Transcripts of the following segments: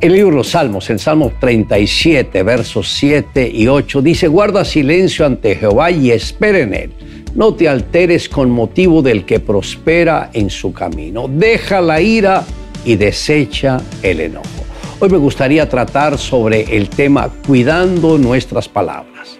El libro de los Salmos, en Salmo 37, versos 7 y 8, dice, guarda silencio ante Jehová y espera en él. No te alteres con motivo del que prospera en su camino. Deja la ira y desecha el enojo. Hoy me gustaría tratar sobre el tema cuidando nuestras palabras.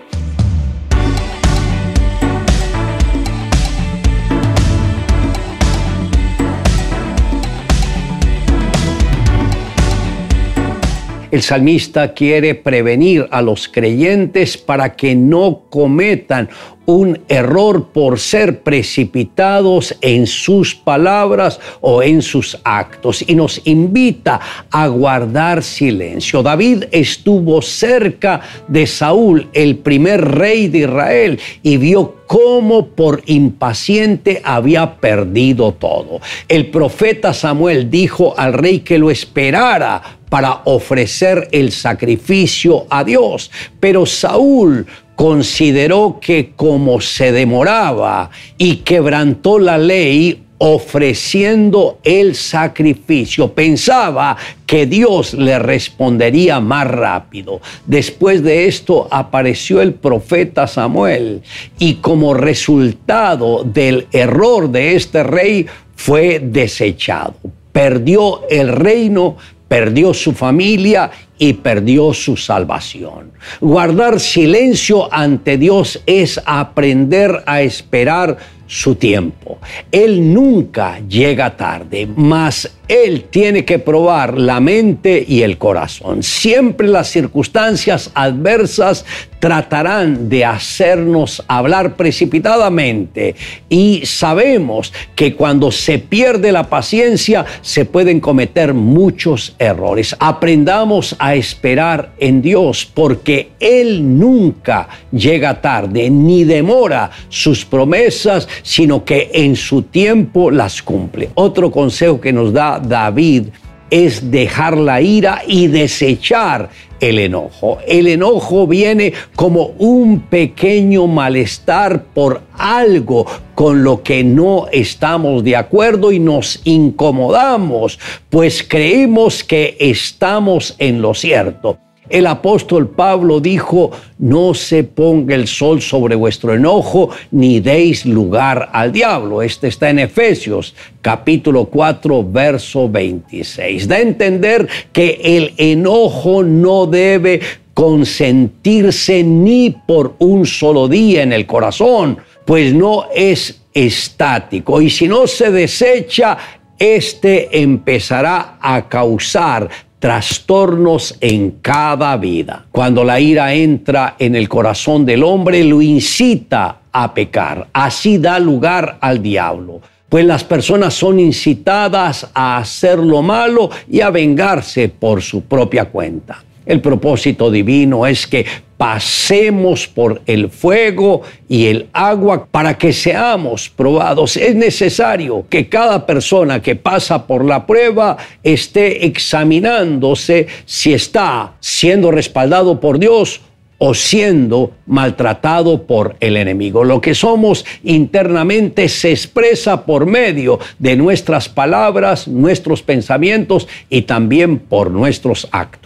El salmista quiere prevenir a los creyentes para que no cometan un error por ser precipitados en sus palabras o en sus actos y nos invita a guardar silencio. David estuvo cerca de Saúl, el primer rey de Israel, y vio cómo por impaciente había perdido todo. El profeta Samuel dijo al rey que lo esperara para ofrecer el sacrificio a Dios, pero Saúl consideró que como se demoraba y quebrantó la ley ofreciendo el sacrificio, pensaba que Dios le respondería más rápido. Después de esto apareció el profeta Samuel y como resultado del error de este rey fue desechado. Perdió el reino, perdió su familia y perdió su salvación. Guardar silencio ante Dios es aprender a esperar su tiempo. Él nunca llega tarde, mas Él tiene que probar la mente y el corazón. Siempre las circunstancias adversas tratarán de hacernos hablar precipitadamente y sabemos que cuando se pierde la paciencia se pueden cometer muchos errores. Aprendamos a esperar en Dios porque Él nunca llega tarde ni demora sus promesas, sino que en su tiempo las cumple. Otro consejo que nos da David es dejar la ira y desechar el enojo. El enojo viene como un pequeño malestar por algo con lo que no estamos de acuerdo y nos incomodamos, pues creemos que estamos en lo cierto. El apóstol Pablo dijo, no se ponga el sol sobre vuestro enojo, ni deis lugar al diablo. Este está en Efesios capítulo 4, verso 26. Da a entender que el enojo no debe consentirse ni por un solo día en el corazón, pues no es estático. Y si no se desecha, este empezará a causar trastornos en cada vida. Cuando la ira entra en el corazón del hombre, lo incita a pecar. Así da lugar al diablo. Pues las personas son incitadas a hacer lo malo y a vengarse por su propia cuenta. El propósito divino es que pasemos por el fuego y el agua para que seamos probados. Es necesario que cada persona que pasa por la prueba esté examinándose si está siendo respaldado por Dios o siendo maltratado por el enemigo. Lo que somos internamente se expresa por medio de nuestras palabras, nuestros pensamientos y también por nuestros actos.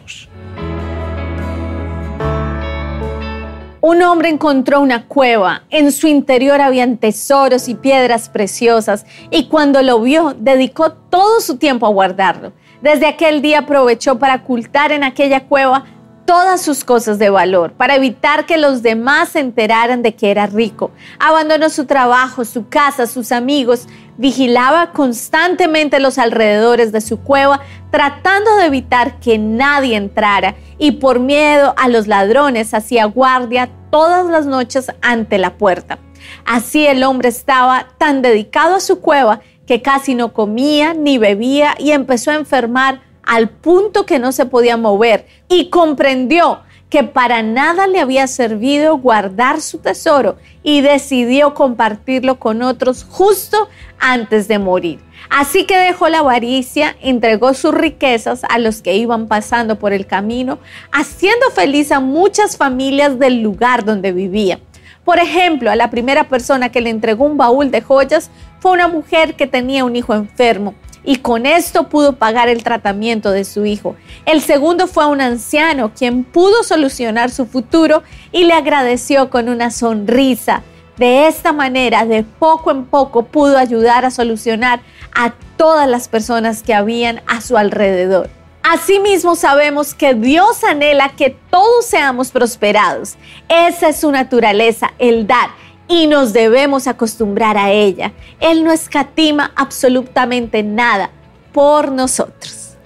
Un hombre encontró una cueva, en su interior habían tesoros y piedras preciosas, y cuando lo vio, dedicó todo su tiempo a guardarlo. Desde aquel día aprovechó para ocultar en aquella cueva todas sus cosas de valor, para evitar que los demás se enteraran de que era rico. Abandonó su trabajo, su casa, sus amigos, vigilaba constantemente los alrededores de su cueva, tratando de evitar que nadie entrara y por miedo a los ladrones hacía guardia todas las noches ante la puerta. Así el hombre estaba tan dedicado a su cueva que casi no comía ni bebía y empezó a enfermar al punto que no se podía mover y comprendió que para nada le había servido guardar su tesoro y decidió compartirlo con otros justo antes de morir. Así que dejó la avaricia, entregó sus riquezas a los que iban pasando por el camino, haciendo feliz a muchas familias del lugar donde vivía. Por ejemplo, a la primera persona que le entregó un baúl de joyas fue una mujer que tenía un hijo enfermo y con esto pudo pagar el tratamiento de su hijo. El segundo fue a un anciano quien pudo solucionar su futuro y le agradeció con una sonrisa. De esta manera, de poco en poco, pudo ayudar a solucionar a todas las personas que habían a su alrededor. Asimismo sabemos que Dios anhela que todos seamos prosperados. Esa es su naturaleza, el dar, y nos debemos acostumbrar a ella. Él no escatima absolutamente nada por nosotros.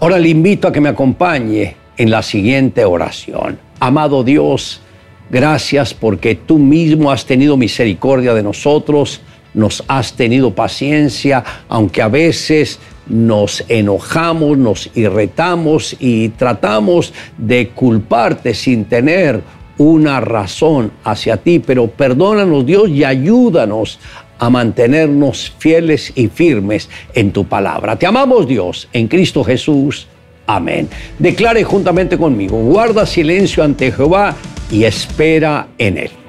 Ahora le invito a que me acompañe en la siguiente oración. Amado Dios, gracias porque tú mismo has tenido misericordia de nosotros, nos has tenido paciencia, aunque a veces nos enojamos, nos irritamos y tratamos de culparte sin tener una razón hacia ti, pero perdónanos Dios y ayúdanos a mantenernos fieles y firmes en tu palabra. Te amamos Dios en Cristo Jesús. Amén. Declare juntamente conmigo, guarda silencio ante Jehová y espera en él.